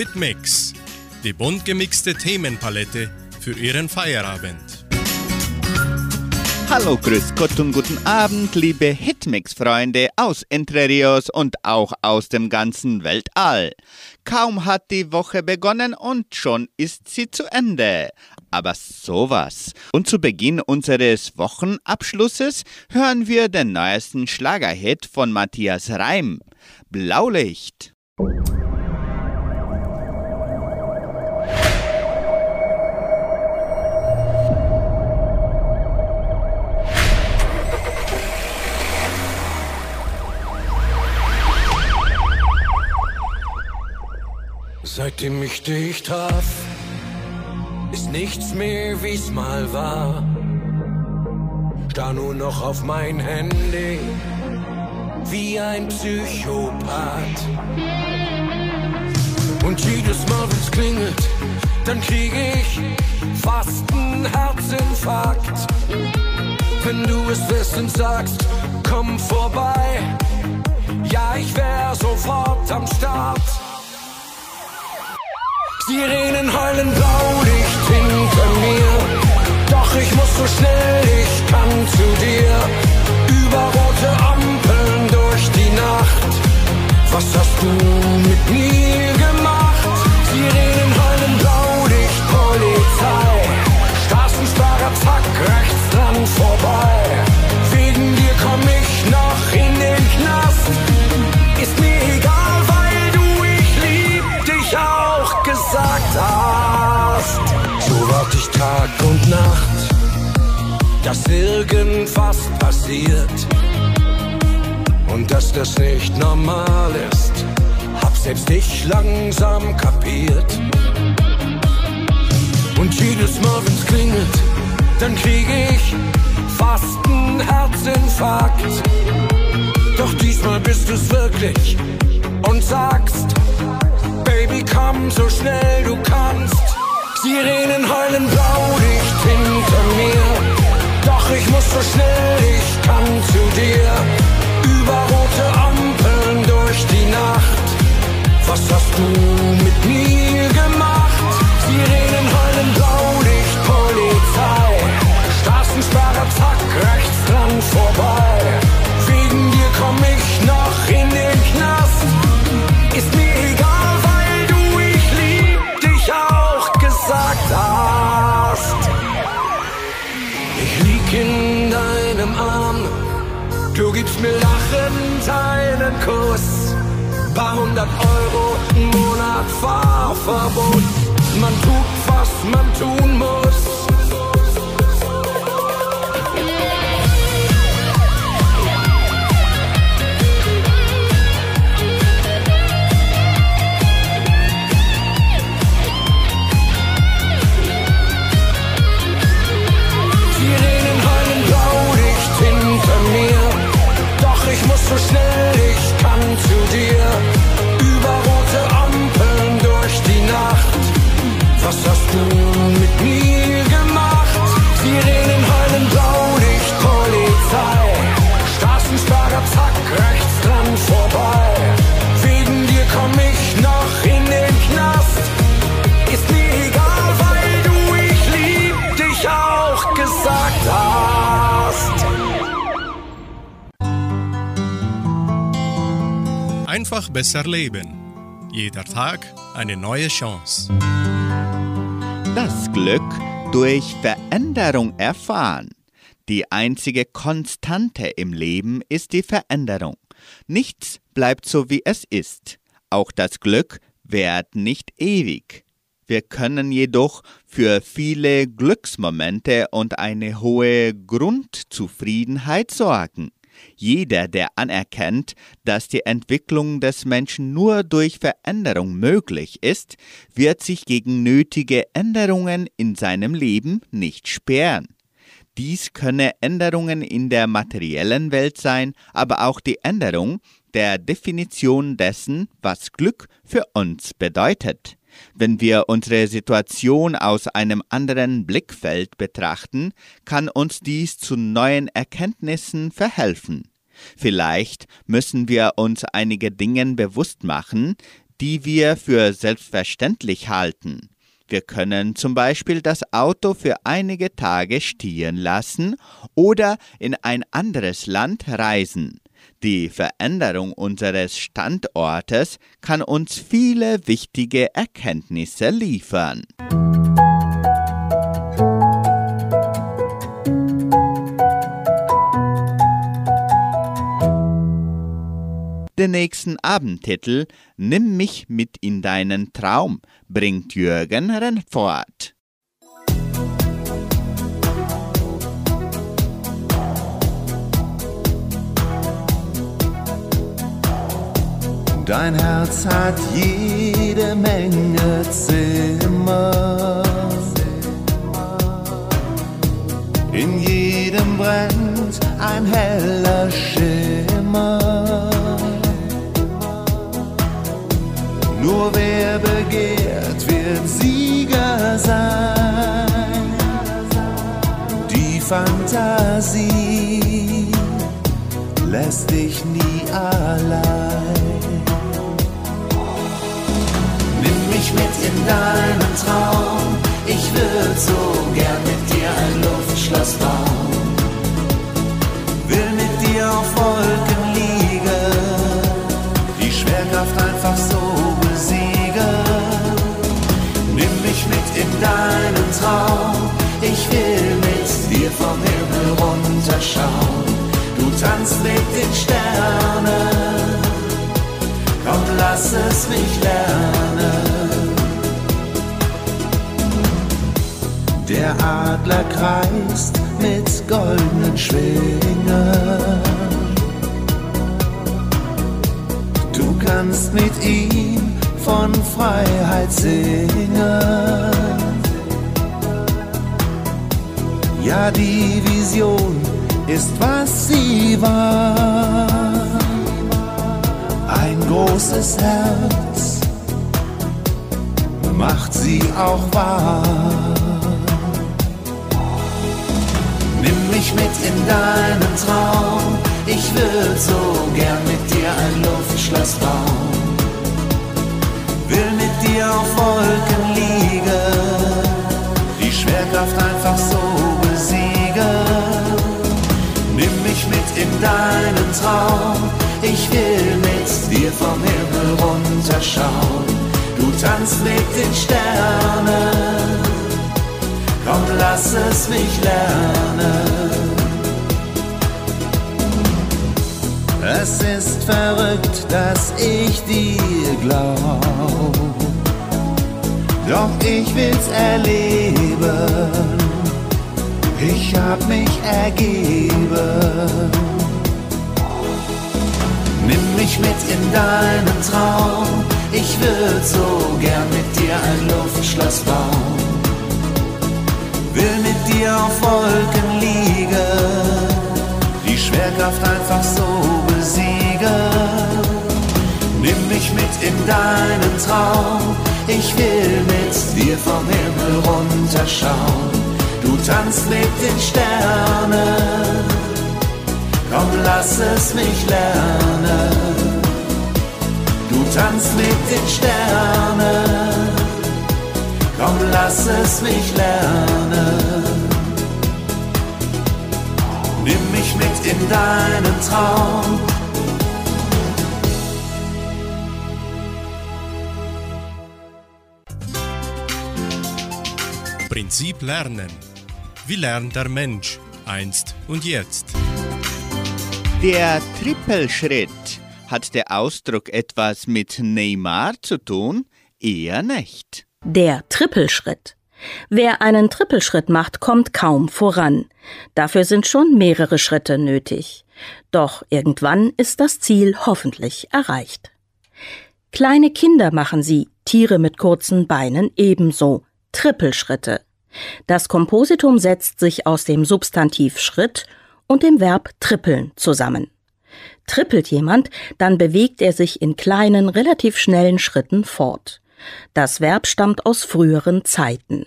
Hitmix, die bunt gemixte Themenpalette für Ihren Feierabend. Hallo, grüß Gott und guten Abend, liebe Hitmix-Freunde aus Entre Rios und auch aus dem ganzen Weltall. Kaum hat die Woche begonnen und schon ist sie zu Ende. Aber sowas. Und zu Beginn unseres Wochenabschlusses hören wir den neuesten Schlagerhit von Matthias Reim. Blaulicht. Seitdem ich dich traf, ist nichts mehr wie's mal war. Starr nur noch auf mein Handy, wie ein Psychopath. Und jedes Mal, wenn's klingelt, dann krieg ich fast einen Herzinfarkt. Wenn du es wirst und sagst, komm vorbei, ja, ich wär sofort am Start. Sirenen heulen Blaulicht hinter mir. Doch ich muss so schnell ich kann zu dir. Über rote Ampeln durch die Nacht. Was hast du mit mir gemacht? Sirenen heulen Blaulicht, Polizei. Straßensperrer, zack, rechts dran vorbei. Wegen dir komm ich noch in den Knast. Ist mir egal, weil du ich lieb dich auch hast. So wart ich Tag und Nacht, dass irgendwas passiert. Und dass das nicht normal ist, hab selbst ich langsam kapiert. Und jedes Mal, wenn's klingelt, dann krieg ich fast einen Herzinfarkt. Doch diesmal bist du's wirklich und sagst, Baby, komm so schnell du kannst. Sirenen heulen Blaulicht hinter mir. Doch ich muss so schnell ich kann zu dir. Über rote Ampeln durch die Nacht. Was hast du mit mir gemacht? Sirenen heulen Blaulicht, Polizei. Straßensperrer, zack, rechts dran vorbei. Wegen dir komm ich noch in den Knast. Deinem Arm, du gibst mir lachend einen Kuss. Paar hundert Euro im Monat Fahrverbot. Man tut, was man tun muss. So schnell ich kann zu dir. Über rote Ampeln durch die Nacht. Was hast du mit mir Einfach besser leben. Jeder Tag eine neue Chance. Das Glück durch Veränderung erfahren. Die einzige Konstante im Leben ist die Veränderung. Nichts bleibt so, wie es ist. Auch das Glück währt nicht ewig. Wir können jedoch für viele Glücksmomente und eine hohe Grundzufriedenheit sorgen. Jeder, der anerkennt, dass die Entwicklung des Menschen nur durch Veränderung möglich ist, wird sich gegen nötige Änderungen in seinem Leben nicht sperren. Dies könne Änderungen in der materiellen Welt sein, aber auch die Änderung der Definition dessen, was Glück für uns bedeutet. Wenn wir unsere Situation aus einem anderen Blickfeld betrachten, kann uns dies zu neuen Erkenntnissen verhelfen. Vielleicht müssen wir uns einige Dinge bewusst machen, die wir für selbstverständlich halten. Wir können zum Beispiel das Auto für einige Tage stehen lassen oder in ein anderes Land reisen. Die Veränderung unseres Standortes kann uns viele wichtige Erkenntnisse liefern. Den nächsten Abendtitel Nimm mich mit in deinen Traum bringt Jürgen Rennfort. Dein Herz hat jede Menge Zimmer. In jedem brennt ein heller Schimmer. Nur wer begehrt, wird Sieger sein. Die Fantasie lässt dich nie allein. In deinen Traum. Ich würde so gern mit dir ein Luftschloss bauen. Will mit dir auf Wolken liegen. Die Schwerkraft einfach so in deinen Traum. Ich will mit dir vom Himmel runterschauen. Du tanzt mit den Sternen. Komm, lass es mich lernen. Der Adler kreist mit goldenen Schwingen. Du kannst mit ihm von Freiheit singen. Ja, die Vision ist, was sie war. Ein großes Herz macht sie auch wahr. Mich mit in deinen Traum. Ich würde so gern mit dir ein Luftschloss bauen will mit dir auf Wolken liegen, die Schwerkraft einfach so besiegen. Nimm mich mit in deinen Traum, ich will mit dir vom Himmel runterschauen. Du tanzt mit den Sternen, komm, lass es mich lernen. Es ist verrückt, dass ich dir glaub. Doch ich will's erleben. Ich hab mich ergeben. Nimm mich mit in deinen Traum. Ich würd so gern mit dir ein Luftschloss bauen. Will mit dir auf Wolken liegen Schwerkraft einfach so besiegen. Nimm mich mit in deinen Traum, ich will mit dir vom Himmel runterschauen. Du tanzt mit den Sternen, komm lass es mich lernen. Du tanzt mit den Sternen, komm lass es mich lernen. Nimm mich mit in deinen Traum. Prinzip Lernen. Wie lernt der Mensch einst und jetzt? Der Trippelschritt. Hat der Ausdruck etwas mit Neymar zu tun? Eher nicht. Der Trippelschritt. Wer einen Trippelschritt macht, kommt kaum voran. Dafür sind schon mehrere Schritte nötig. Doch irgendwann ist das Ziel hoffentlich erreicht. Kleine Kinder machen sie, Tiere mit kurzen Beinen ebenso. Trippelschritte. Das Kompositum setzt sich aus dem Substantiv Schritt und dem Verb trippeln zusammen. Trippelt jemand, dann bewegt er sich in kleinen, relativ schnellen Schritten fort. Das Verb stammt aus früheren Zeiten.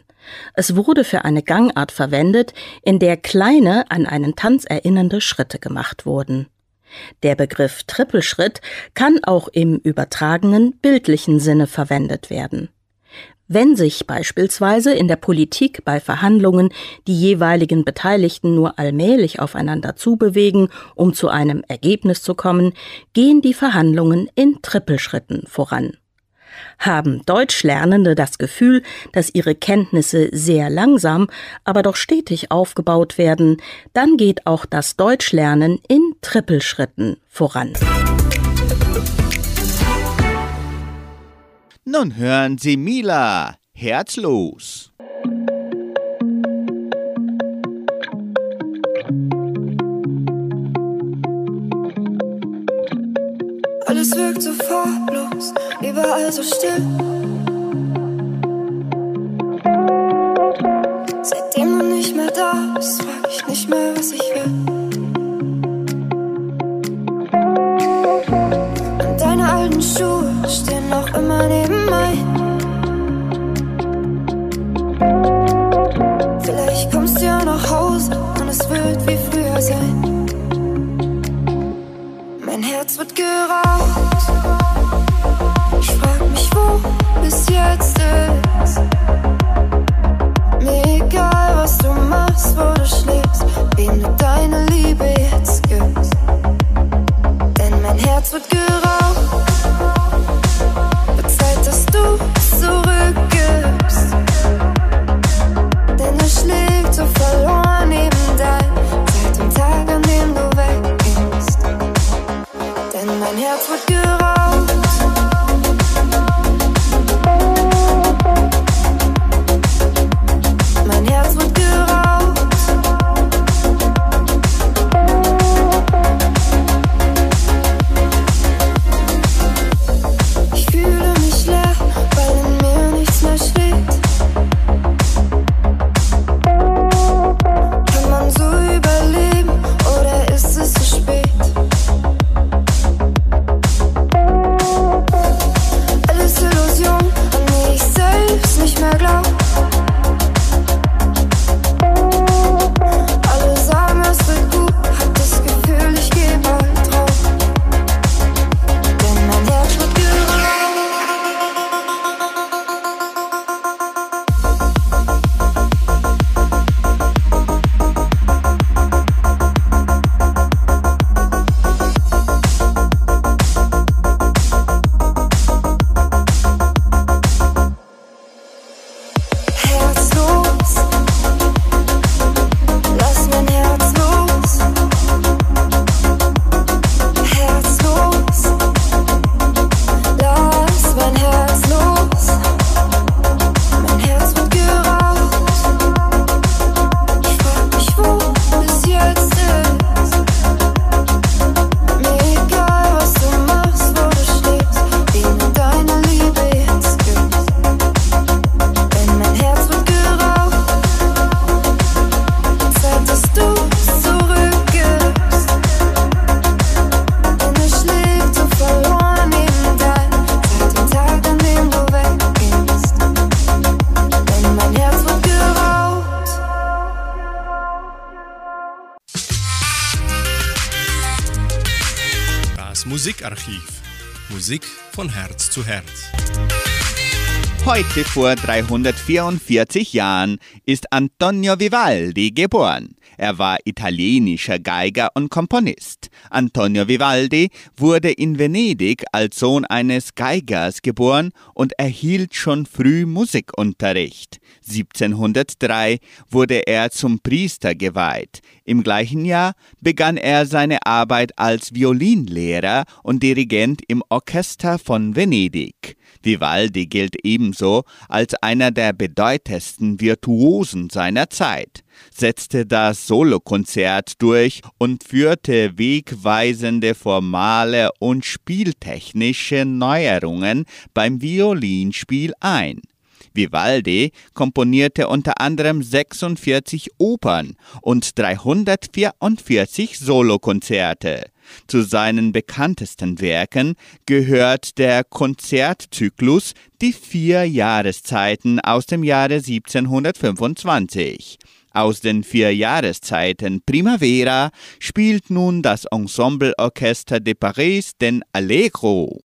Es wurde für eine Gangart verwendet, in der kleine, an einen Tanz erinnernde Schritte gemacht wurden. Der Begriff Trippelschritt kann auch im übertragenen bildlichen Sinne verwendet werden. Wenn sich beispielsweise in der Politik bei Verhandlungen die jeweiligen Beteiligten nur allmählich aufeinander zubewegen, um zu einem Ergebnis zu kommen, gehen die Verhandlungen in Trippelschritten voran. Haben Deutschlernende das Gefühl, dass ihre Kenntnisse sehr langsam, aber doch stetig aufgebaut werden, dann geht auch das Deutschlernen in Trippelschritten voran. Nun hören Sie Mila, herzlos. Alles wirkt so farblos, überall so still. Seitdem du nicht mehr da bist, frag ich nicht mehr, was ich will. Schuhe stehen noch immer neben meinen. Vielleicht kommst du ja nach Hause und es wird wie früher sein. Mein Herz wird geraubt. Ich Musik von Herz zu Herz. Heute vor 344 Jahren ist Antonio Vivaldi geboren. Er war italienischer Geiger und Komponist. Antonio Vivaldi wurde in Venedig als Sohn eines Geigers geboren und erhielt schon früh Musikunterricht. 1703 wurde er zum Priester geweiht. Im gleichen Jahr begann er seine Arbeit als Violinlehrer und Dirigent im Orchester von Venedig. Vivaldi gilt ebenso als einer der bedeutendsten Virtuosen seiner Zeit, setzte das Solokonzert durch und führte wegweisende formale und spieltechnische Neuerungen beim Violinspiel ein. Vivaldi komponierte unter anderem 46 Opern und 344 Solokonzerte. Zu seinen bekanntesten Werken gehört der Konzertzyklus Die vier Jahreszeiten aus dem Jahre 1725. Aus den vier Jahreszeiten Primavera spielt nun das Ensembleorchester de Paris den Allegro.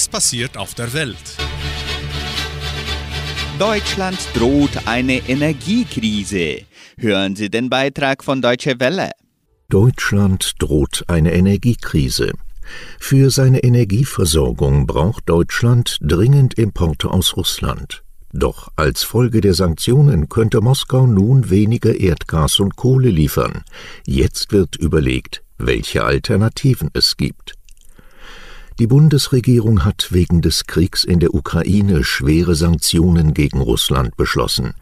Was passiert auf der Welt? Deutschland droht eine Energiekrise. Hören Sie den Beitrag von Deutsche Welle. Deutschland droht eine Energiekrise. Für seine Energieversorgung braucht Deutschland dringend Importe aus Russland. Doch als Folge der Sanktionen könnte Moskau nun weniger Erdgas und Kohle liefern. Jetzt wird überlegt, welche Alternativen es gibt. Die Bundesregierung hat wegen des Kriegs in der Ukraine schwere Sanktionen gegen Russland beschlossen.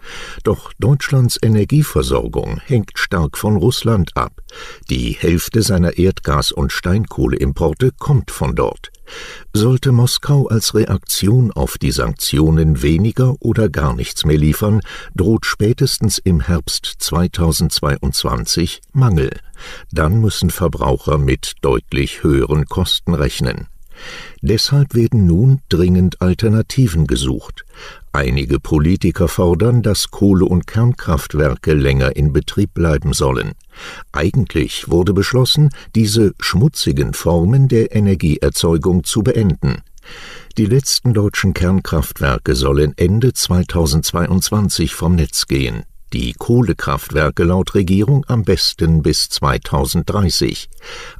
Doch Deutschlands Energieversorgung hängt stark von Russland ab. Die Hälfte seiner Erdgas- und Steinkohleimporte kommt von dort. Sollte Moskau als Reaktion auf die Sanktionen weniger oder gar nichts mehr liefern, droht spätestens im Herbst 2022 Mangel. Dann müssen Verbraucher mit deutlich höheren Kosten rechnen. Deshalb werden nun dringend Alternativen gesucht. Einige Politiker fordern, dass Kohle- und Kernkraftwerke länger in Betrieb bleiben sollen. Eigentlich wurde beschlossen, diese schmutzigen Formen der Energieerzeugung zu beenden. Die letzten deutschen Kernkraftwerke sollen Ende 2022 vom Netz gehen die Kohlekraftwerke laut Regierung am besten bis 2030.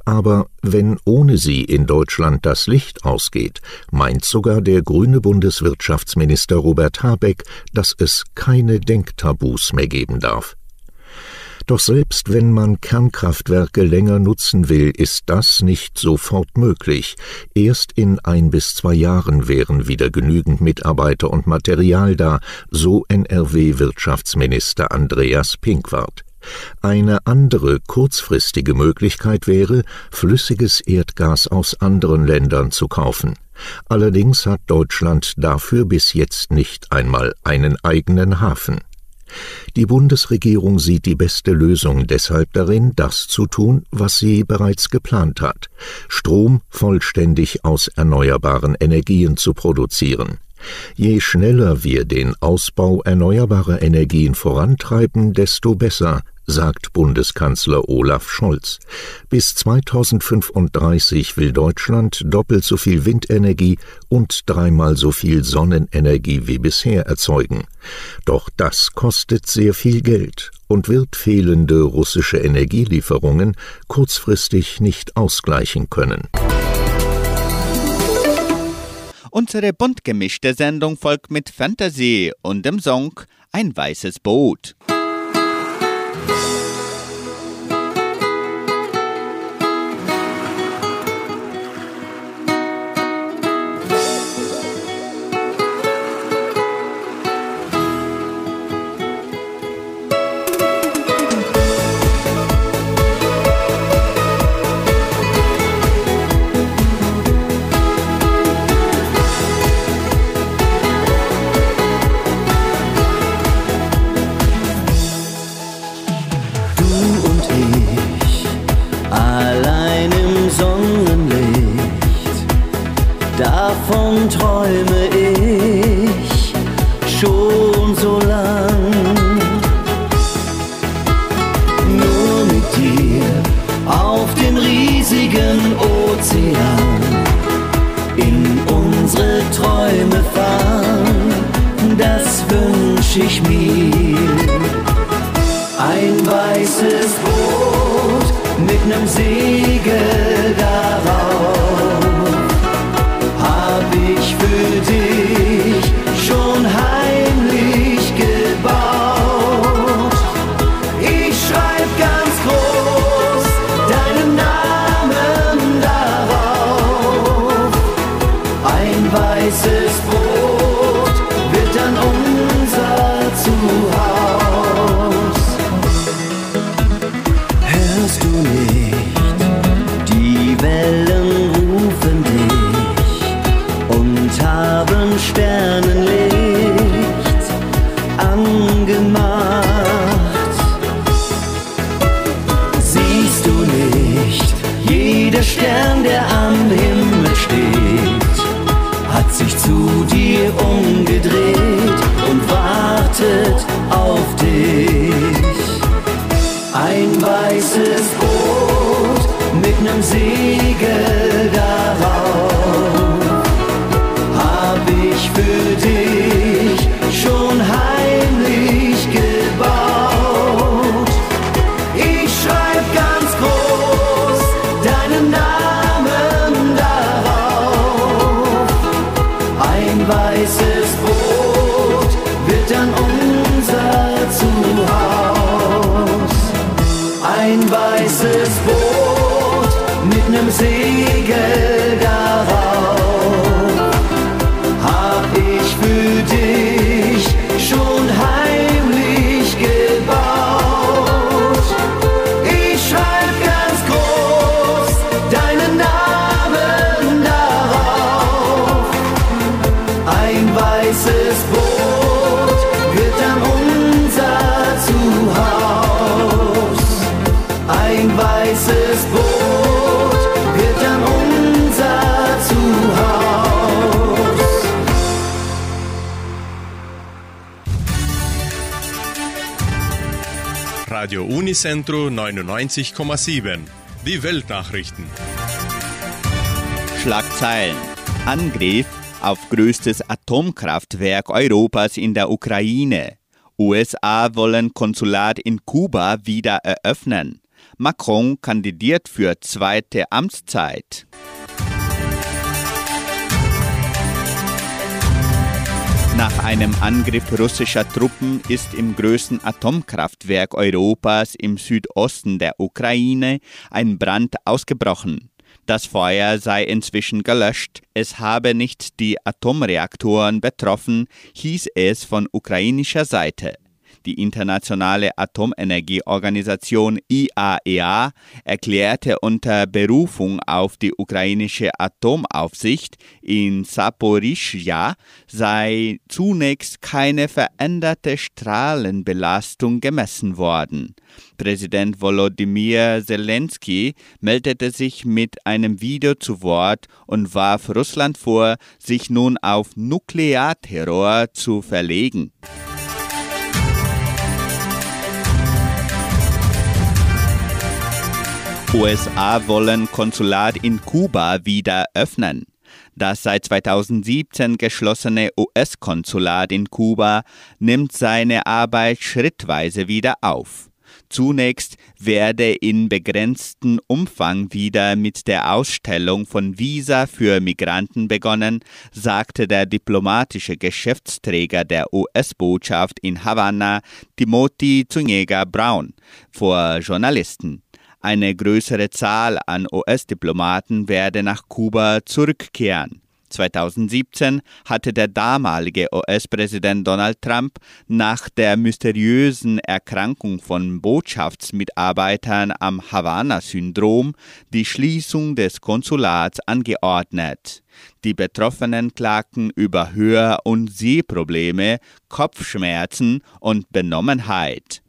Aber wenn ohne sie in Deutschland das Licht ausgeht, meint sogar der grüne Bundeswirtschaftsminister Robert Habeck, dass es keine Denktabus mehr geben darf. Doch selbst wenn man Kernkraftwerke länger nutzen will, ist das nicht sofort möglich. Erst in ein bis zwei Jahren wären wieder genügend Mitarbeiter und Material da, so NRW-Wirtschaftsminister Andreas Pinkwart. Eine andere kurzfristige Möglichkeit wäre, flüssiges Erdgas aus anderen Ländern zu kaufen. Allerdings hat Deutschland dafür bis jetzt nicht einmal einen eigenen Hafen. Die Bundesregierung sieht die beste Lösung deshalb darin, das zu tun, was sie bereits geplant hat Strom vollständig aus erneuerbaren Energien zu produzieren. Je schneller wir den Ausbau erneuerbarer Energien vorantreiben, desto besser, sagt Bundeskanzler Olaf Scholz. Bis 2035 will Deutschland doppelt so viel Windenergie und dreimal so viel Sonnenenergie wie bisher erzeugen. Doch das kostet sehr viel Geld und wird fehlende russische Energielieferungen kurzfristig nicht ausgleichen können. Unsere bunt gemischte Sendung folgt mit Fantasy und dem Song Ein weißes Boot. wünsch ich mir ein weißes Brot mit nem See. Radio Unicentro 99,7. Die Weltnachrichten. Schlagzeilen. Angriff auf größtes Atomkraftwerk Europas in der Ukraine. USA wollen Konsulat in Kuba wieder eröffnen. Macron kandidiert für zweite Amtszeit. Nach einem Angriff russischer Truppen ist im größten Atomkraftwerk Europas im Südosten der Ukraine ein Brand ausgebrochen. Das Feuer sei inzwischen gelöscht. Es habe nicht die Atomreaktoren betroffen, hieß es von ukrainischer Seite. Die Internationale Atomenergieorganisation IAEA e erklärte unter Berufung auf die ukrainische Atomaufsicht in Saporischja sei zunächst keine veränderte Strahlenbelastung gemessen worden. Präsident Volodymyr Zelensky meldete sich mit einem Video zu Wort und warf Russland vor, sich nun auf Nuklearterror zu verlegen. USA wollen Konsulat in Kuba wieder öffnen. Das seit 2017 geschlossene US-Konsulat in Kuba nimmt seine Arbeit schrittweise wieder auf. Zunächst werde in begrenztem Umfang wieder mit der Ausstellung von Visa für Migranten begonnen, sagte der diplomatische Geschäftsträger der US-Botschaft in Havanna, Timothy Zuniga Brown, vor Journalisten. Eine größere Zahl an US-Diplomaten werde nach Kuba zurückkehren. 2017 hatte der damalige US-Präsident Donald Trump nach der mysteriösen Erkrankung von Botschaftsmitarbeitern am Havanna-Syndrom die Schließung des Konsulats angeordnet. Die Betroffenen klagten über Hör- und Sehprobleme, Kopfschmerzen und Benommenheit.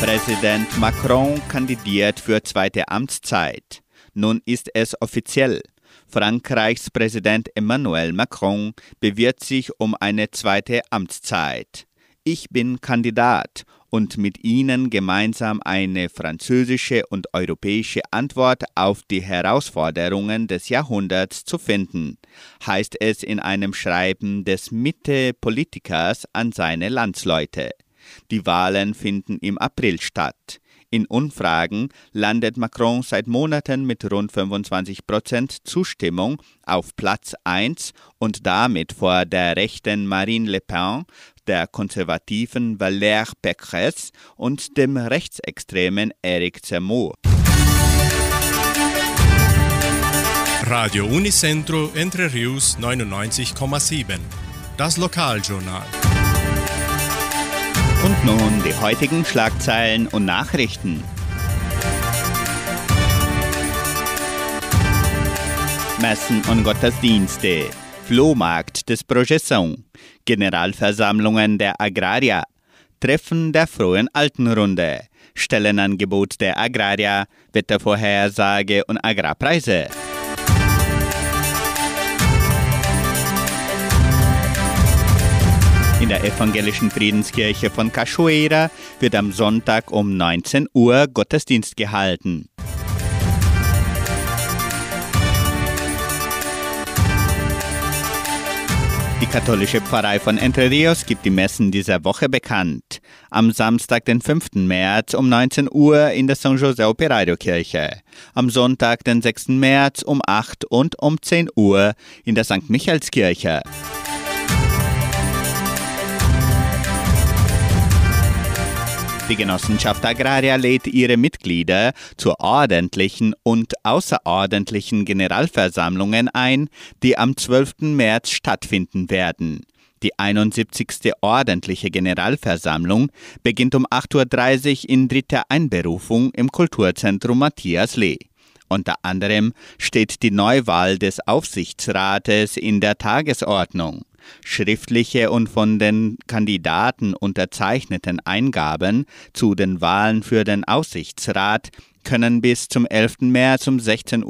Präsident Macron kandidiert für zweite Amtszeit. Nun ist es offiziell. Frankreichs Präsident Emmanuel Macron bewirbt sich um eine zweite Amtszeit. Ich bin Kandidat und mit Ihnen gemeinsam eine französische und europäische Antwort auf die Herausforderungen des Jahrhunderts zu finden, heißt es in einem Schreiben des Mitte-Politikers an seine Landsleute. Die Wahlen finden im April statt. In Umfragen landet Macron seit Monaten mit rund 25 Prozent Zustimmung auf Platz 1 und damit vor der rechten Marine Le Pen, der konservativen Valérie Pécresse und dem rechtsextremen Eric Zemmour. Radio Unicentro Entre Rius 99,7. Das Lokaljournal. Nun die heutigen Schlagzeilen und Nachrichten. Messen und Gottesdienste, Flohmarkt des Projeção, Generalversammlungen der Agrarier, Treffen der frohen Altenrunde, Stellenangebot der Agrarier, Wettervorhersage und Agrarpreise. Der evangelischen Friedenskirche von Cachoeira wird am Sonntag um 19 Uhr Gottesdienst gehalten. Die katholische Pfarrei von Entre Rios gibt die Messen dieser Woche bekannt. Am Samstag, den 5. März um 19 Uhr in der San José Operario Kirche. Am Sonntag, den 6. März um 8 und um 10 Uhr in der St. Michaelskirche. Die Genossenschaft Agraria lädt ihre Mitglieder zu ordentlichen und außerordentlichen Generalversammlungen ein, die am 12. März stattfinden werden. Die 71. ordentliche Generalversammlung beginnt um 8.30 Uhr in dritter Einberufung im Kulturzentrum Matthias Lee. Unter anderem steht die Neuwahl des Aufsichtsrates in der Tagesordnung. Schriftliche und von den Kandidaten unterzeichneten Eingaben zu den Wahlen für den Aussichtsrat können bis zum 11. März um 16.30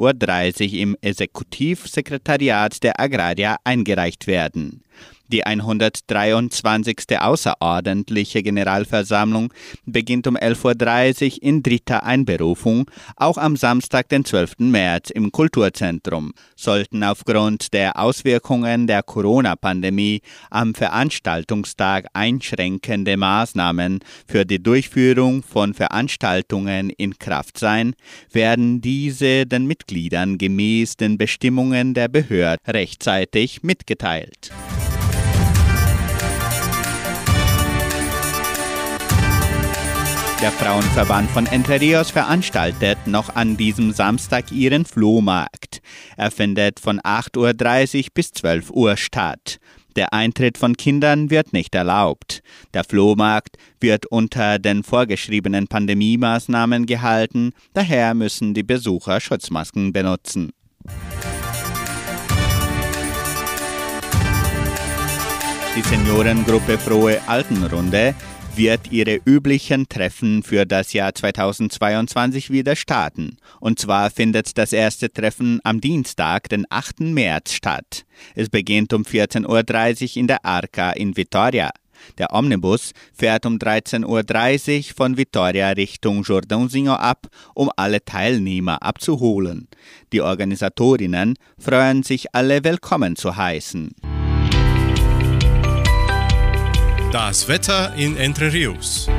Uhr im Exekutivsekretariat der Agraria eingereicht werden. Die 123. außerordentliche Generalversammlung beginnt um 11.30 Uhr in dritter Einberufung, auch am Samstag, den 12. März im Kulturzentrum. Sollten aufgrund der Auswirkungen der Corona-Pandemie am Veranstaltungstag einschränkende Maßnahmen für die Durchführung von Veranstaltungen in Kraft sein, werden diese den Mitgliedern gemäß den Bestimmungen der Behörde rechtzeitig mitgeteilt. Der Frauenverband von Entre Rios veranstaltet noch an diesem Samstag ihren Flohmarkt. Er findet von 8.30 Uhr bis 12 Uhr statt. Der Eintritt von Kindern wird nicht erlaubt. Der Flohmarkt wird unter den vorgeschriebenen Pandemiemaßnahmen gehalten, daher müssen die Besucher Schutzmasken benutzen. Die Seniorengruppe Frohe Altenrunde wird ihre üblichen Treffen für das Jahr 2022 wieder starten. Und zwar findet das erste Treffen am Dienstag, den 8. März statt. Es beginnt um 14.30 Uhr in der Arca in Vitoria. Der Omnibus fährt um 13.30 Uhr von Vitoria Richtung Jordãozinho ab, um alle Teilnehmer abzuholen. Die Organisatorinnen freuen sich alle willkommen zu heißen. Das Wetter in Entre Rios.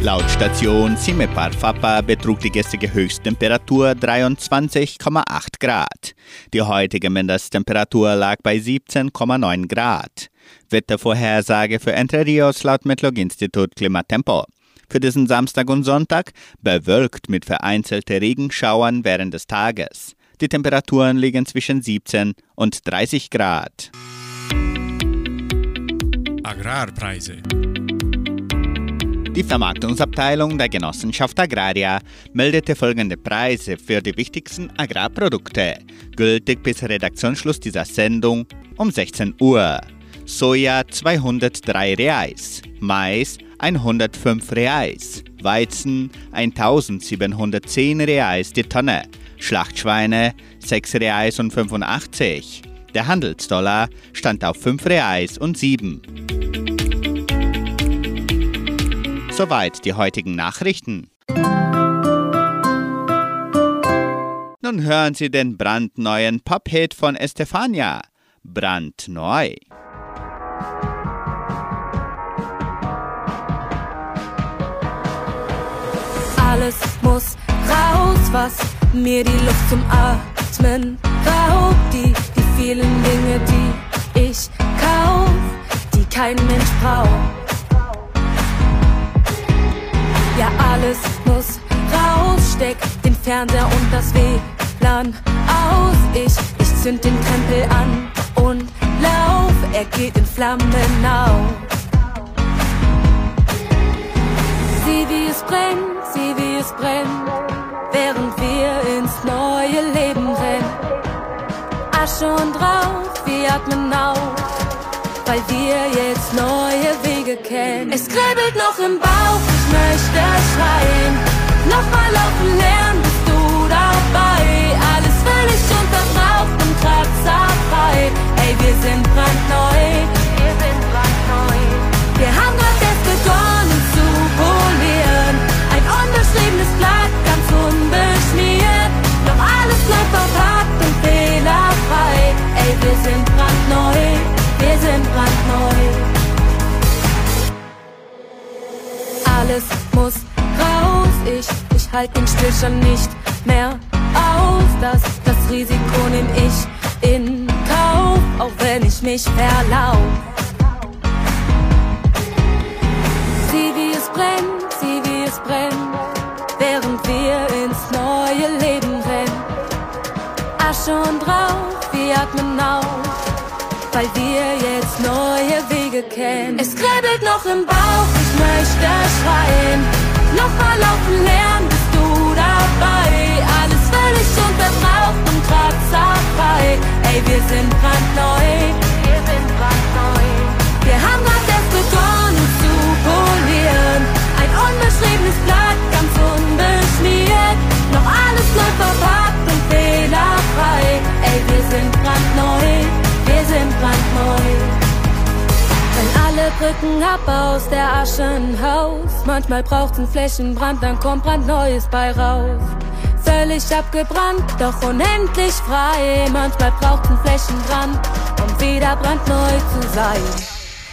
Laut Station Cimepar Fapa betrug die gestrige Höchsttemperatur 23,8 Grad. Die heutige Mindesttemperatur lag bei 17,9 Grad. Wettervorhersage für Entre Rios laut Metlog-Institut Klimatempo. Für diesen Samstag und Sonntag bewölkt mit vereinzelten Regenschauern während des Tages. Die Temperaturen liegen zwischen 17 und 30 Grad. Agrarpreise. Die Vermarktungsabteilung der Genossenschaft Agraria meldete folgende Preise für die wichtigsten Agrarprodukte, gültig bis Redaktionsschluss dieser Sendung um 16 Uhr. Soja 203 Reais, Mais 105 Reais, Weizen 1710 Reais die Tonne, Schlachtschweine 6 Reais und 85. Der Handelsdollar stand auf 5 Reais und 7. Soweit die heutigen Nachrichten. Nun hören Sie den brandneuen Pop-Hit von Estefania. Brandneu. Alles muss raus, was mir die Luft zum Atmen raubt. Die, die vielen Dinge, die ich kauf, die kein Mensch braucht. Ja, alles muss raus, steck den Fernseher und das WLAN aus. Ich, ich zünd den Krempel an und lauf, er geht in Flammen auf. Sieh wie es brennt, sieh wie es brennt, während wir ins neue Leben rennen. Asche und Rauch, wir atmen auf, weil wir jetzt neue Wege kennen. Es kribbelt noch im Bauch, möchte schreien. Nochmal laufen lernen, bist du dabei? Alles völlig unterbraucht und kratzerfrei. Ey, wir sind brandneu. Wir sind brandneu. Wir haben grad erst begonnen zu polieren. Ein unbeschriebenes Blatt, ganz unbeschmiert. Doch alles bleibt verpackt und fehlerfrei. Ey, wir sind brandneu. Wir sind brandneu. Alles muss raus. Ich, ich halt den Stillstand nicht mehr aus. Das, das Risiko nehm ich in Kauf, auch wenn ich mich verlauf. Sieh wie es brennt, sieh wie es brennt, während wir ins neue Leben rennen. Asche und Rauch, wir atmen auf, weil wir jetzt neue Wege kennen. Es kribbelt noch im Bauch, möchte schreien. Nochmal laufen lernen, bist du dabei? Alles völlig unterbraucht und kratzerfrei. Ey, wir sind brandneu. Wir sind brandneu. Wir haben grad erst begonnen zu polieren. Ein unbeschriebenes Blatt, ganz unbeschmiert. Noch alles neu verpackt und fehlerfrei. Ey, wir sind brandneu. Wir sind brandneu. Brücken ab aus der Asche ein Haus. Manchmal braucht's einen Flächenbrand, dann kommt brandneues bei raus. Völlig abgebrannt, doch unendlich frei. Manchmal braucht's einen Flächenbrand, um wieder brandneu zu sein.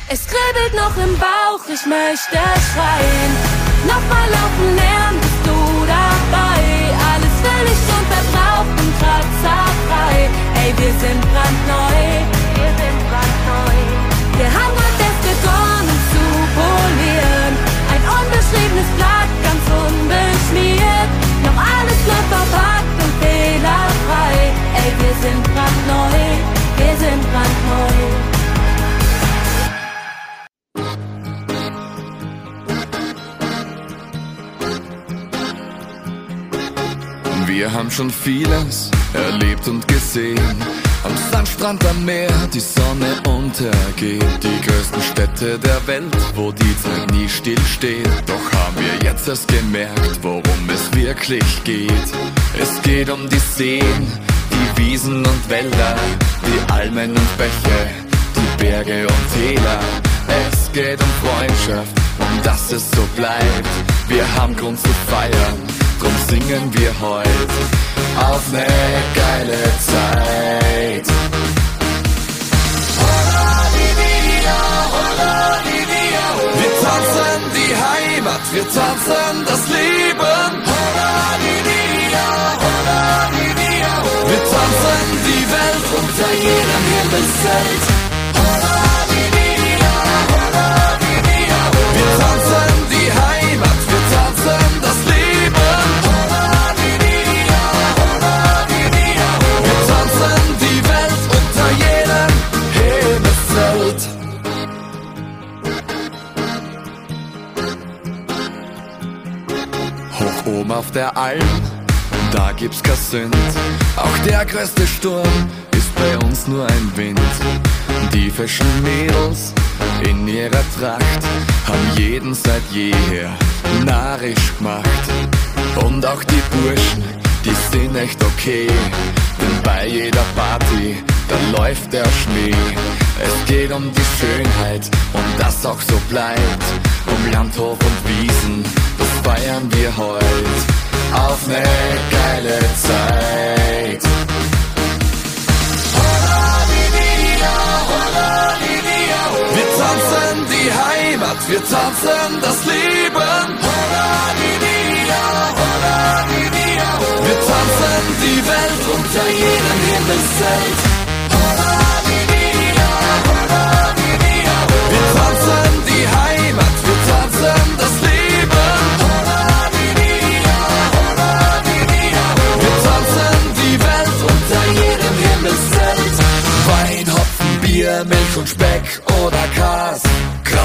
Es kribbelt noch im Bauch, ich möchte schreien. Nochmal laufen lernen, bist du dabei. Alles völlig unverbraucht und kratzerfrei. Ey, wir sind brandneu, wir sind brandneu. Wir haben unbeschriebenes Blatt, ganz unbeschmiert. Noch alles bleibt verpackt und fehlerfrei. Ey, wir sind brandneu, wir sind brandneu. Wir haben schon vieles erlebt und gesehen. Am Sandstrand am Meer die Sonne untergeht. Die größten Städte der Welt, wo die Zeit nie stillsteht. Doch haben wir jetzt erst gemerkt, worum es wirklich geht. Es geht um die Seen, die Wiesen und Wälder, die Almen und Bäche, die Berge und Täler. Es geht um Freundschaft, um dass es so bleibt. Wir haben Grund zu feiern, drum singen wir heute auf ne geile Zeit. Wir tanzen die Heimat, wir tanzen das Leben. Wir tanzen die Welt unter jedem Himmelszelt. Auf der Alm, da gibt's kein Sünd. Auch der größte Sturm ist bei uns nur ein Wind. Die frischen Mädels in ihrer Tracht haben jeden seit jeher narrisch gemacht. Und auch die Burschen, die sind echt okay. Denn bei jeder Party, da läuft der Schnee. Es geht um die Schönheit und das auch so bleibt. Um Landhof und Wiesen, feiern wir heut. Auf ne geile Zeit. Wir tanzen die Heimat, wir tanzen das Leben. Wir tanzen die Welt unter jedem Himmelszelt.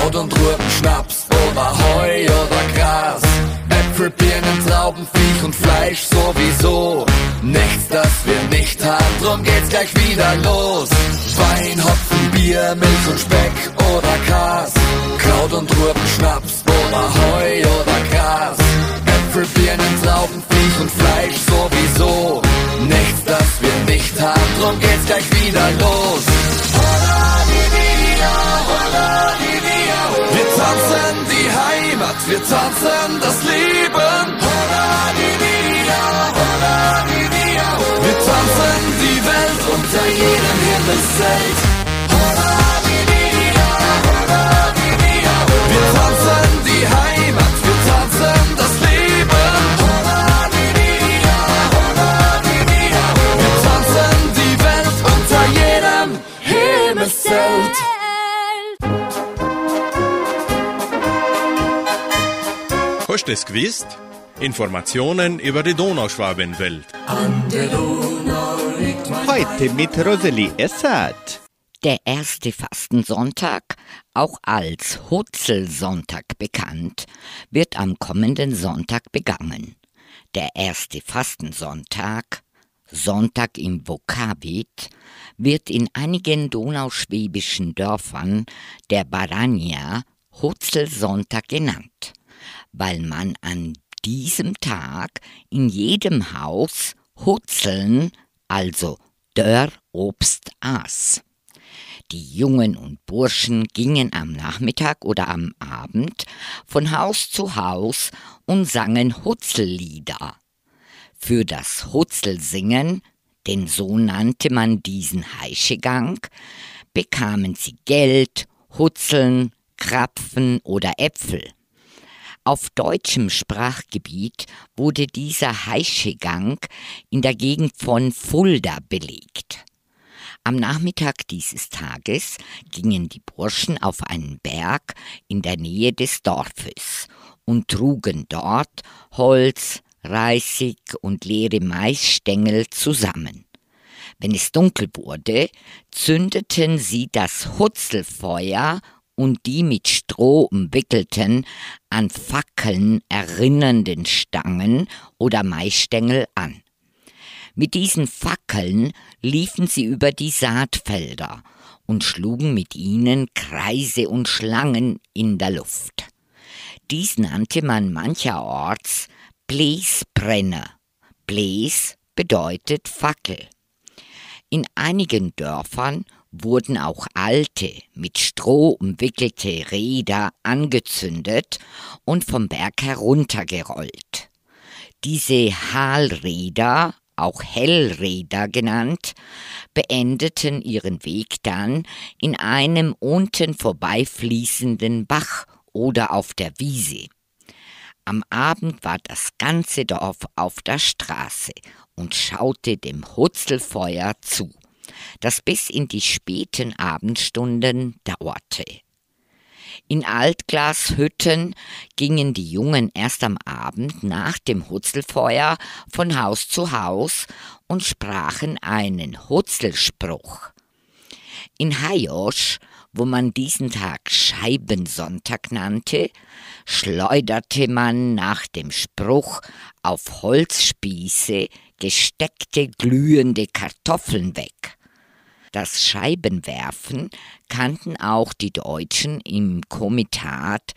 Kraut und Rüben, Schnaps oder Heu oder Gras. Äpfel, Birnen, Trauben, Viech und Fleisch sowieso. Nichts, das wir nicht haben, drum geht's gleich wieder los. Wein, Hopfen, Bier, Milch und Speck oder Kas. Kraut und Rüben, Schnaps oder Heu oder Gras. Äpfel, Birnen, Trauben, Viech und Fleisch sowieso. Nichts, das wir nicht haben, drum geht's gleich wieder los. Wir tanzen die Heimat, wir tanzen das Leben. Wir tanzen die Welt unter jedem Himmelszelt. Wir tanzen die Heimat, Hast du es gewusst? Informationen über die Donauschwabenwelt. Heute mit Rosalie Essert. Der erste Fastensonntag, auch als Hutzelsonntag bekannt, wird am kommenden Sonntag begangen. Der erste Fastensonntag, Sonntag im Vokabit, wird in einigen donauschwäbischen Dörfern der Barania Hutzelsonntag genannt, weil man an diesem Tag in jedem Haus Hutzeln, also Dörrobst aß. Die Jungen und Burschen gingen am Nachmittag oder am Abend von Haus zu Haus und sangen Hutzellieder. Für das Hutzelsingen, denn so nannte man diesen Heischegang, bekamen sie Geld, Hutzeln, Krapfen oder Äpfel. Auf deutschem Sprachgebiet wurde dieser Heischegang in der Gegend von Fulda belegt. Am Nachmittag dieses Tages gingen die Burschen auf einen Berg in der Nähe des Dorfes und trugen dort Holz, Reisig und leere Maisstängel zusammen. Wenn es dunkel wurde, zündeten sie das Hutzelfeuer und die mit Stroh umwickelten, an Fackeln erinnernden Stangen oder Maisstängel an. Mit diesen Fackeln liefen sie über die Saatfelder und schlugen mit ihnen Kreise und Schlangen in der Luft. Dies nannte man mancherorts Bläsbrenner. Bläs bedeutet Fackel. In einigen Dörfern wurden auch alte, mit Stroh umwickelte Räder angezündet und vom Berg heruntergerollt. Diese Halräder auch Hellräder genannt, beendeten ihren Weg dann in einem unten vorbeifließenden Bach oder auf der Wiese. Am Abend war das ganze Dorf auf der Straße und schaute dem Hutzelfeuer zu, das bis in die späten Abendstunden dauerte. In Altglashütten gingen die Jungen erst am Abend nach dem Hutzelfeuer von Haus zu Haus und sprachen einen Hutzelspruch. In Hajosch, wo man diesen Tag Scheibensonntag nannte, schleuderte man nach dem Spruch auf Holzspieße gesteckte glühende Kartoffeln weg. Das Scheibenwerfen kannten auch die Deutschen im Komitat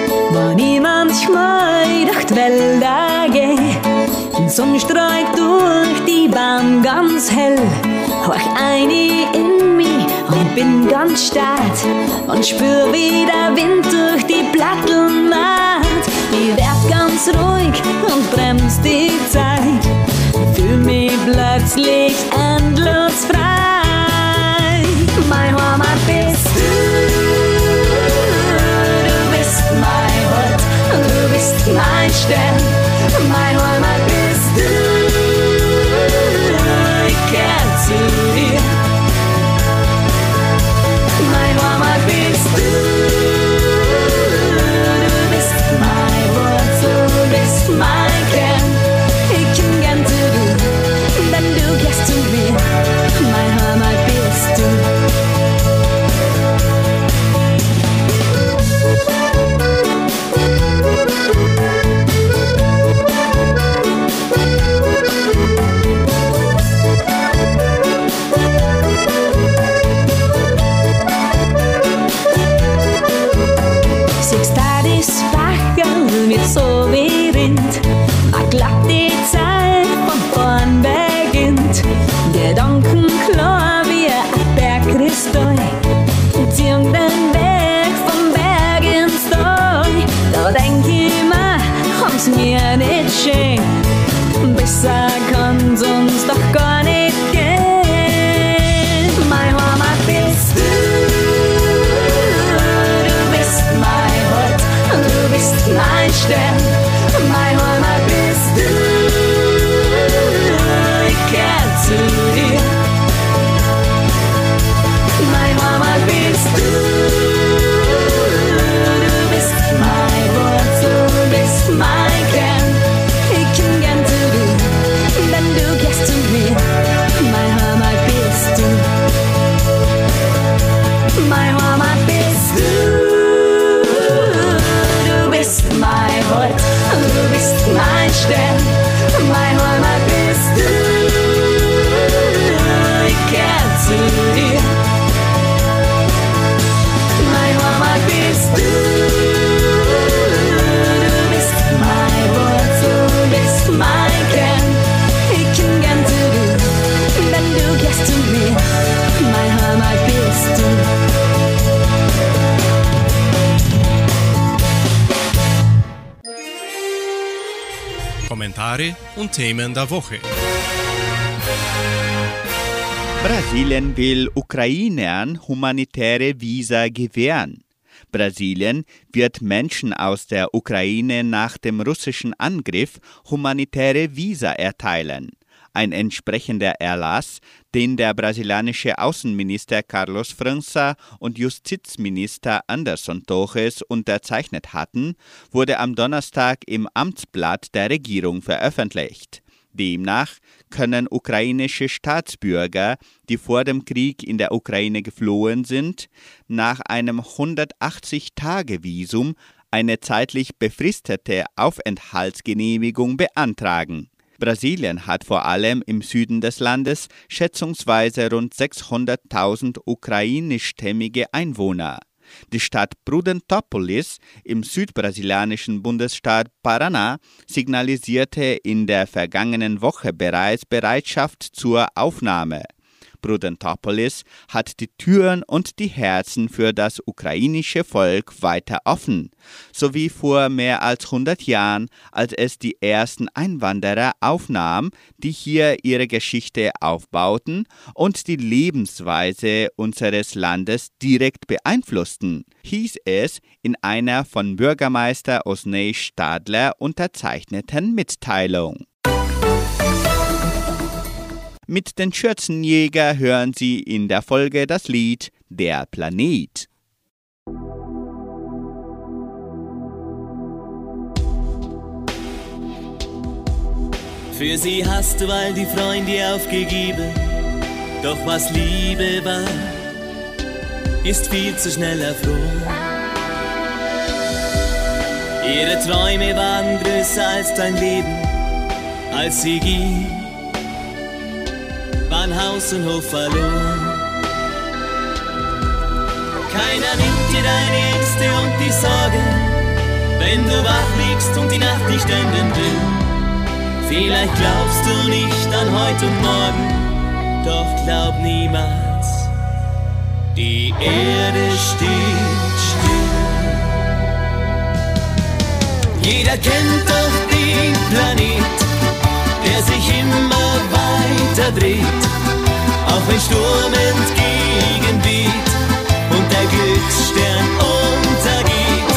manchmal durch die Sonne strahlt durch die Bahn ganz hell, hör ich eine in bin ganz stark und spür wie der Wind durch die Platteln macht. Ich werd ganz ruhig und bremst die Zeit, fühl mich plötzlich endlos frei. Mein Heimat bist du, du bist mein Hort, du bist mein Stern, Themen der Woche. Brasilien will Ukrainern humanitäre Visa gewähren. Brasilien wird Menschen aus der Ukraine nach dem russischen Angriff humanitäre Visa erteilen. Ein entsprechender Erlass, den der brasilianische Außenminister Carlos França und Justizminister Anderson Torres unterzeichnet hatten, wurde am Donnerstag im Amtsblatt der Regierung veröffentlicht. Demnach können ukrainische Staatsbürger, die vor dem Krieg in der Ukraine geflohen sind, nach einem 180-Tage-Visum eine zeitlich befristete Aufenthaltsgenehmigung beantragen. Brasilien hat vor allem im Süden des Landes schätzungsweise rund 600.000 ukrainischstämmige Einwohner. Die Stadt Prudentopolis im südbrasilianischen Bundesstaat Paraná signalisierte in der vergangenen Woche bereits Bereitschaft zur Aufnahme. Prudentopolis hat die Türen und die Herzen für das ukrainische Volk weiter offen, so wie vor mehr als 100 Jahren, als es die ersten Einwanderer aufnahm, die hier ihre Geschichte aufbauten und die Lebensweise unseres Landes direkt beeinflussten, hieß es in einer von Bürgermeister Osney Stadler unterzeichneten Mitteilung. Mit den Schürzenjäger hören Sie in der Folge das Lied Der Planet. Für sie hast du all die Freunde aufgegeben, doch was Liebe war, ist viel zu schnell erfroren. Ihre Träume waren größer als dein Leben, als sie ging, waren Haus und Hof verloren. Keiner nimmt dir deine Ängste und die Sorgen, wenn du wach liegst und die Nacht nicht enden will. Vielleicht glaubst du nicht an heute und morgen, doch glaub niemals, die Erde steht still. Jeder kennt doch den Planet, der sich immer weiter dreht, auch wenn Sturm entgegenweht und der Glücksstern untergeht.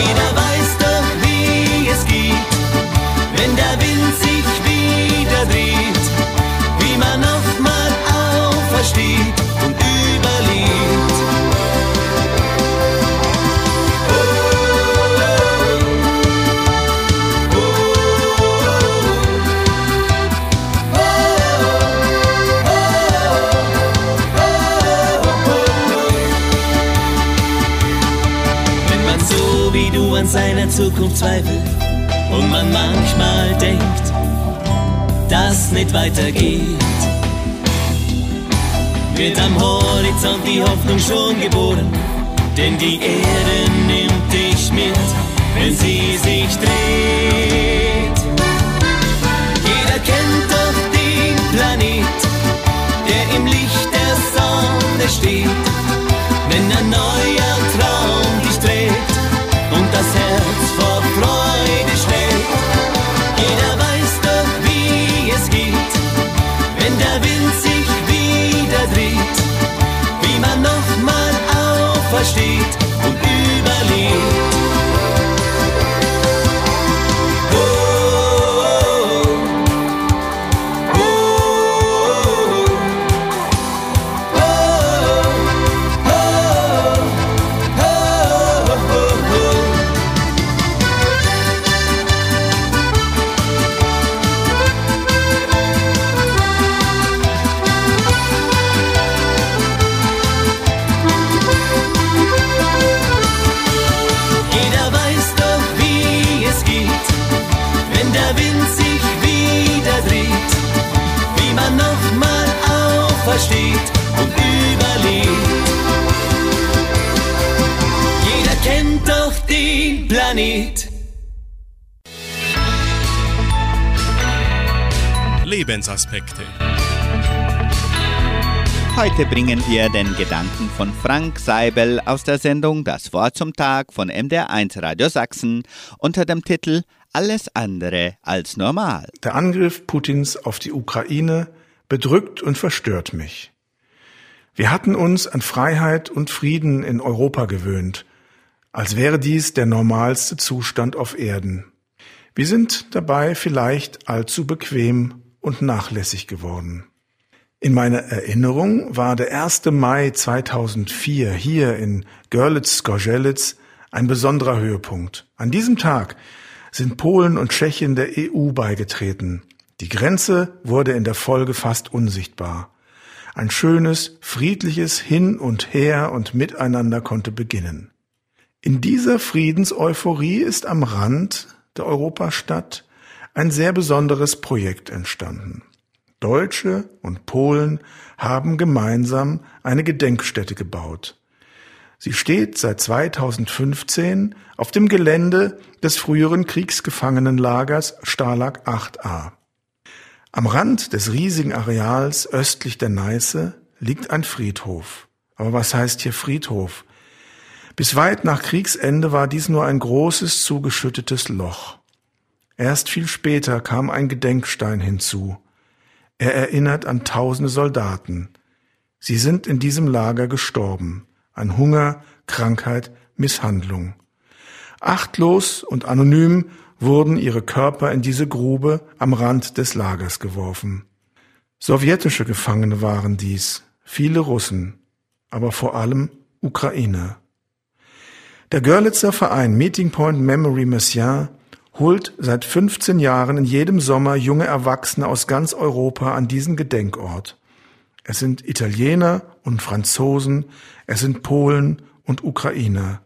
Jeder weiß doch, wie es geht, wenn der Wind sich wieder dreht, wie man nochmal aufersteht an seiner Zukunft zweifelt und man manchmal denkt, dass nicht weitergeht, wird am Horizont die Hoffnung schon geboren, denn die Erde nimmt dich mit, wenn sie sich dreht. Jeder kennt doch den Planet, der im Licht der Sonne steht, aufersteht und überlebt. Lebensaspekte. Heute bringen wir den Gedanken von Frank Seibel aus der Sendung Das Wort zum Tag von MDR1 Radio Sachsen unter dem Titel Alles andere als normal. Der Angriff Putins auf die Ukraine bedrückt und verstört mich. Wir hatten uns an Freiheit und Frieden in Europa gewöhnt, als wäre dies der normalste Zustand auf Erden. Wir sind dabei vielleicht allzu bequem und nachlässig geworden. In meiner Erinnerung war der 1. Mai 2004 hier in Görlitz-Gorzelitz ein besonderer Höhepunkt. An diesem Tag sind Polen und Tschechien der EU beigetreten. Die Grenze wurde in der Folge fast unsichtbar. Ein schönes, friedliches Hin und Her und Miteinander konnte beginnen. In dieser Friedenseuphorie ist am Rand der Europastadt ein sehr besonderes Projekt entstanden. Deutsche und Polen haben gemeinsam eine Gedenkstätte gebaut. Sie steht seit 2015 auf dem Gelände des früheren Kriegsgefangenenlagers Stalag 8a. Am Rand des riesigen Areals östlich der Neiße liegt ein Friedhof. Aber was heißt hier Friedhof? Bis weit nach Kriegsende war dies nur ein großes zugeschüttetes Loch. Erst viel später kam ein Gedenkstein hinzu. Er erinnert an tausende Soldaten. Sie sind in diesem Lager gestorben. An Hunger, Krankheit, Misshandlung. Achtlos und anonym wurden ihre Körper in diese Grube am Rand des Lagers geworfen. Sowjetische Gefangene waren dies, viele Russen, aber vor allem Ukrainer. Der Görlitzer Verein Meeting Point Memory Messiaen holt seit 15 Jahren in jedem Sommer junge Erwachsene aus ganz Europa an diesen Gedenkort. Es sind Italiener und Franzosen, es sind Polen und Ukrainer.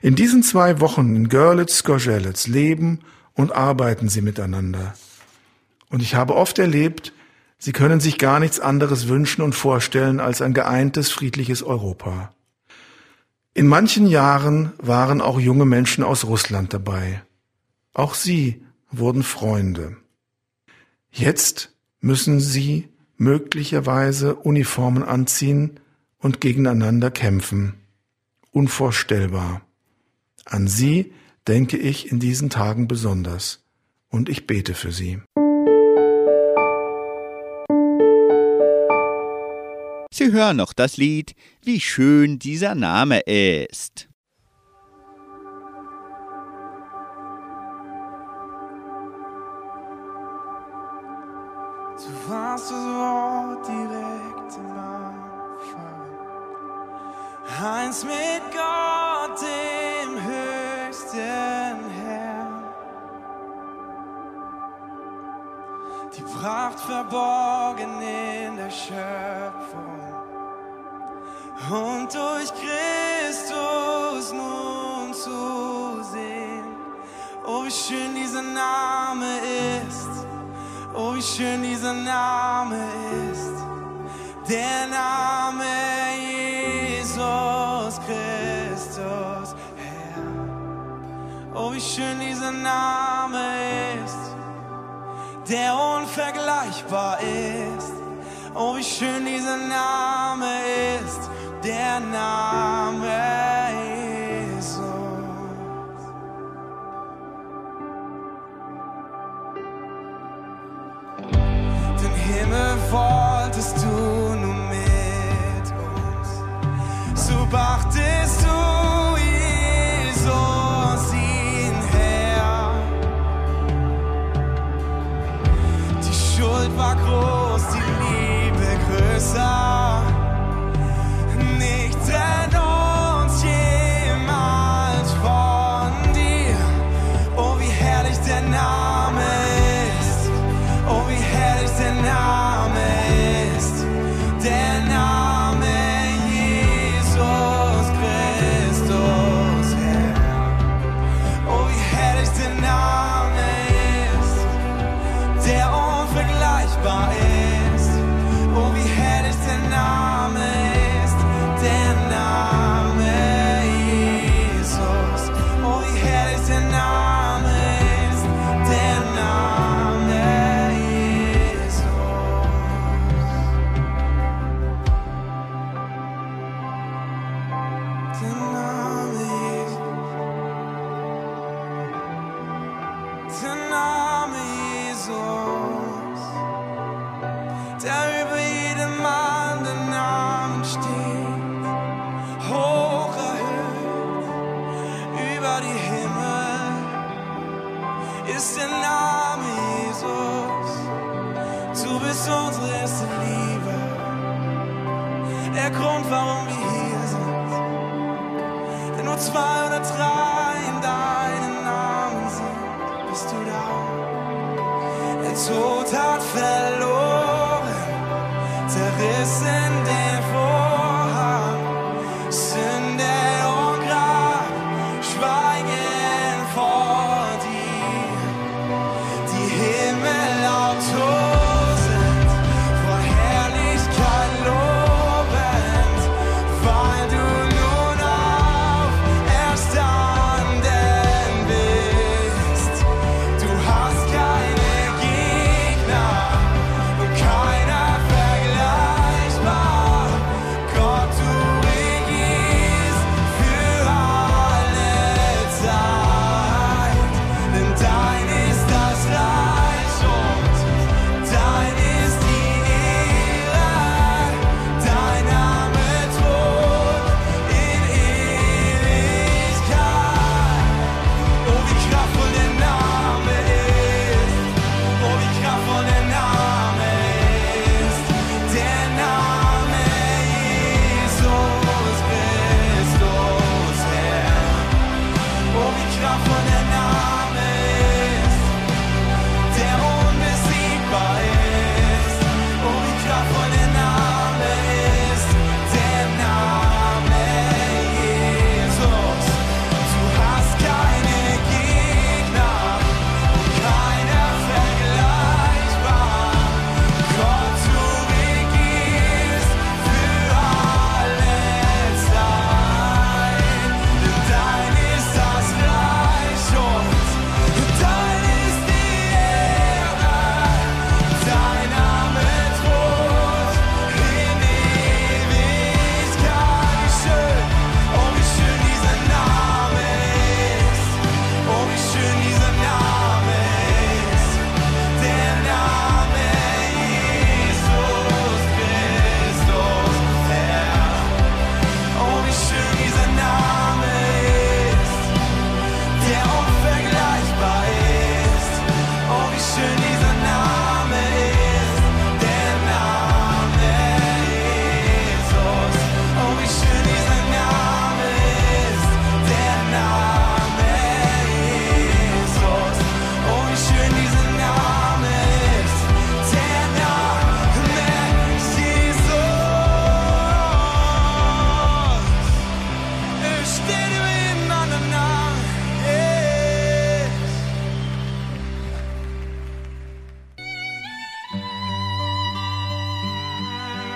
In diesen zwei Wochen in Görlitz-Gorzelitz leben und arbeiten sie miteinander. Und ich habe oft erlebt, sie können sich gar nichts anderes wünschen und vorstellen als ein geeintes, friedliches Europa. In manchen Jahren waren auch junge Menschen aus Russland dabei. Auch sie wurden Freunde. Jetzt müssen sie möglicherweise Uniformen anziehen und gegeneinander kämpfen. Unvorstellbar. An sie denke ich in diesen Tagen besonders und ich bete für sie. Sie hören noch das Lied Wie schön dieser Name ist. Du warst das Wort direkt am Anfang. Eins mit Gott, dem höchsten Herrn. Die Pracht verborgen in der Schöpfung. Und durch Christus nun zu sehen. Oh, wie schön dieser Name ist. Oh, wie schön dieser Name ist. Der Name Jesus Christus, Herr. Oh, wie schön dieser Name ist. Der unvergleichbar ist. Oh, wie schön dieser Name ist. Der Name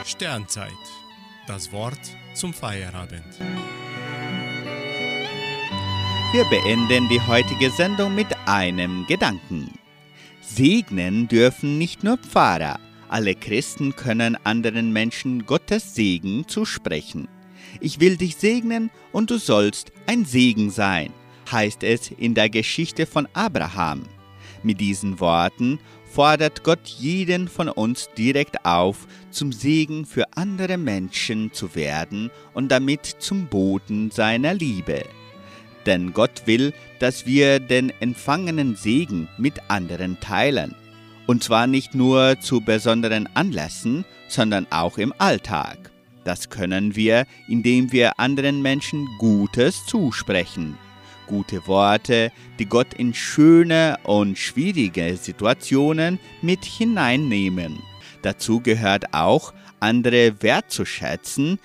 Sternzeit. Das Wort zum Feierabend. Wir beenden die heutige Sendung mit einem Gedanken. Segnen dürfen nicht nur Pfarrer. Alle Christen können anderen Menschen Gottes Segen zusprechen. Ich will dich segnen und du sollst ein Segen sein, heißt es in der Geschichte von Abraham. Mit diesen Worten fordert Gott jeden von uns direkt auf, zum Segen für andere Menschen zu werden und damit zum Boten seiner Liebe. Denn Gott will, dass wir den empfangenen Segen mit anderen teilen. Und zwar nicht nur zu besonderen Anlässen, sondern auch im Alltag. Das können wir, indem wir anderen Menschen Gutes zusprechen. Gute Worte, die Gott in schöne und schwierige Situationen mit hineinnehmen. Dazu gehört auch, andere wertzuschätzen,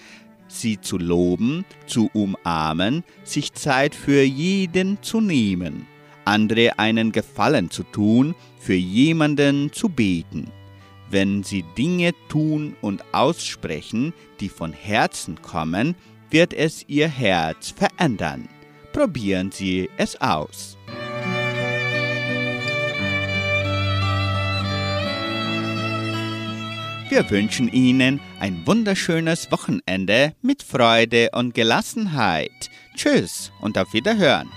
sie zu loben, zu umarmen, sich Zeit für jeden zu nehmen, andere einen Gefallen zu tun, für jemanden zu beten. Wenn sie Dinge tun und aussprechen, die von Herzen kommen, wird es ihr Herz verändern. Probieren Sie es aus. Wir wünschen Ihnen ein wunderschönes Wochenende mit Freude und Gelassenheit. Tschüss und auf Wiederhören.